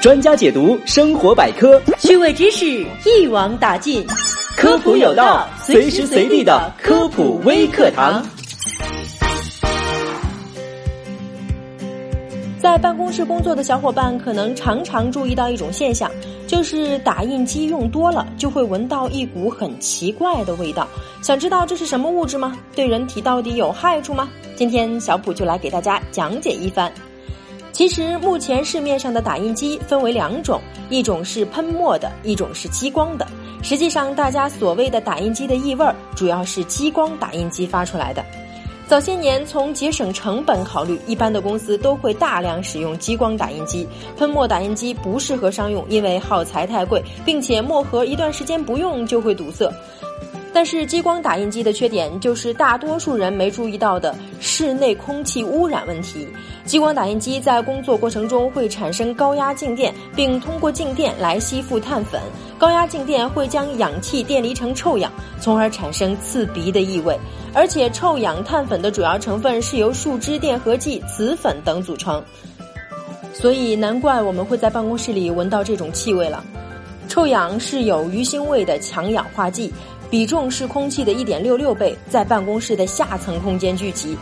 专家解读生活百科，趣味知识一网打尽，科普有道，随时随地的科普微课堂。在办公室工作的小伙伴可能常常注意到一种现象，就是打印机用多了就会闻到一股很奇怪的味道。想知道这是什么物质吗？对人体到底有害处吗？今天小普就来给大家讲解一番。其实目前市面上的打印机分为两种，一种是喷墨的，一种是激光的。实际上，大家所谓的打印机的异味儿，主要是激光打印机发出来的。早些年，从节省成本考虑，一般的公司都会大量使用激光打印机。喷墨打印机不适合商用，因为耗材太贵，并且墨盒一段时间不用就会堵塞。但是激光打印机的缺点就是大多数人没注意到的室内空气污染问题。激光打印机在工作过程中会产生高压静电，并通过静电来吸附碳粉。高压静电会将氧气电离成臭氧，从而产生刺鼻的异味。而且臭氧碳粉的主要成分是由树脂电合剂、磁粉等组成，所以难怪我们会在办公室里闻到这种气味了。臭氧是有鱼腥味的强氧化剂。比重是空气的一点六六倍，在办公室的下层空间聚集。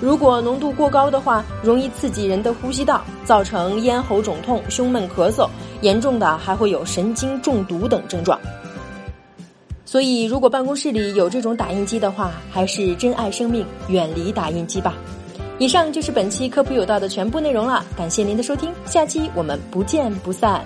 如果浓度过高的话，容易刺激人的呼吸道，造成咽喉肿痛、胸闷、咳嗽，严重的还会有神经中毒等症状。所以，如果办公室里有这种打印机的话，还是珍爱生命，远离打印机吧。以上就是本期科普有道的全部内容了，感谢您的收听，下期我们不见不散。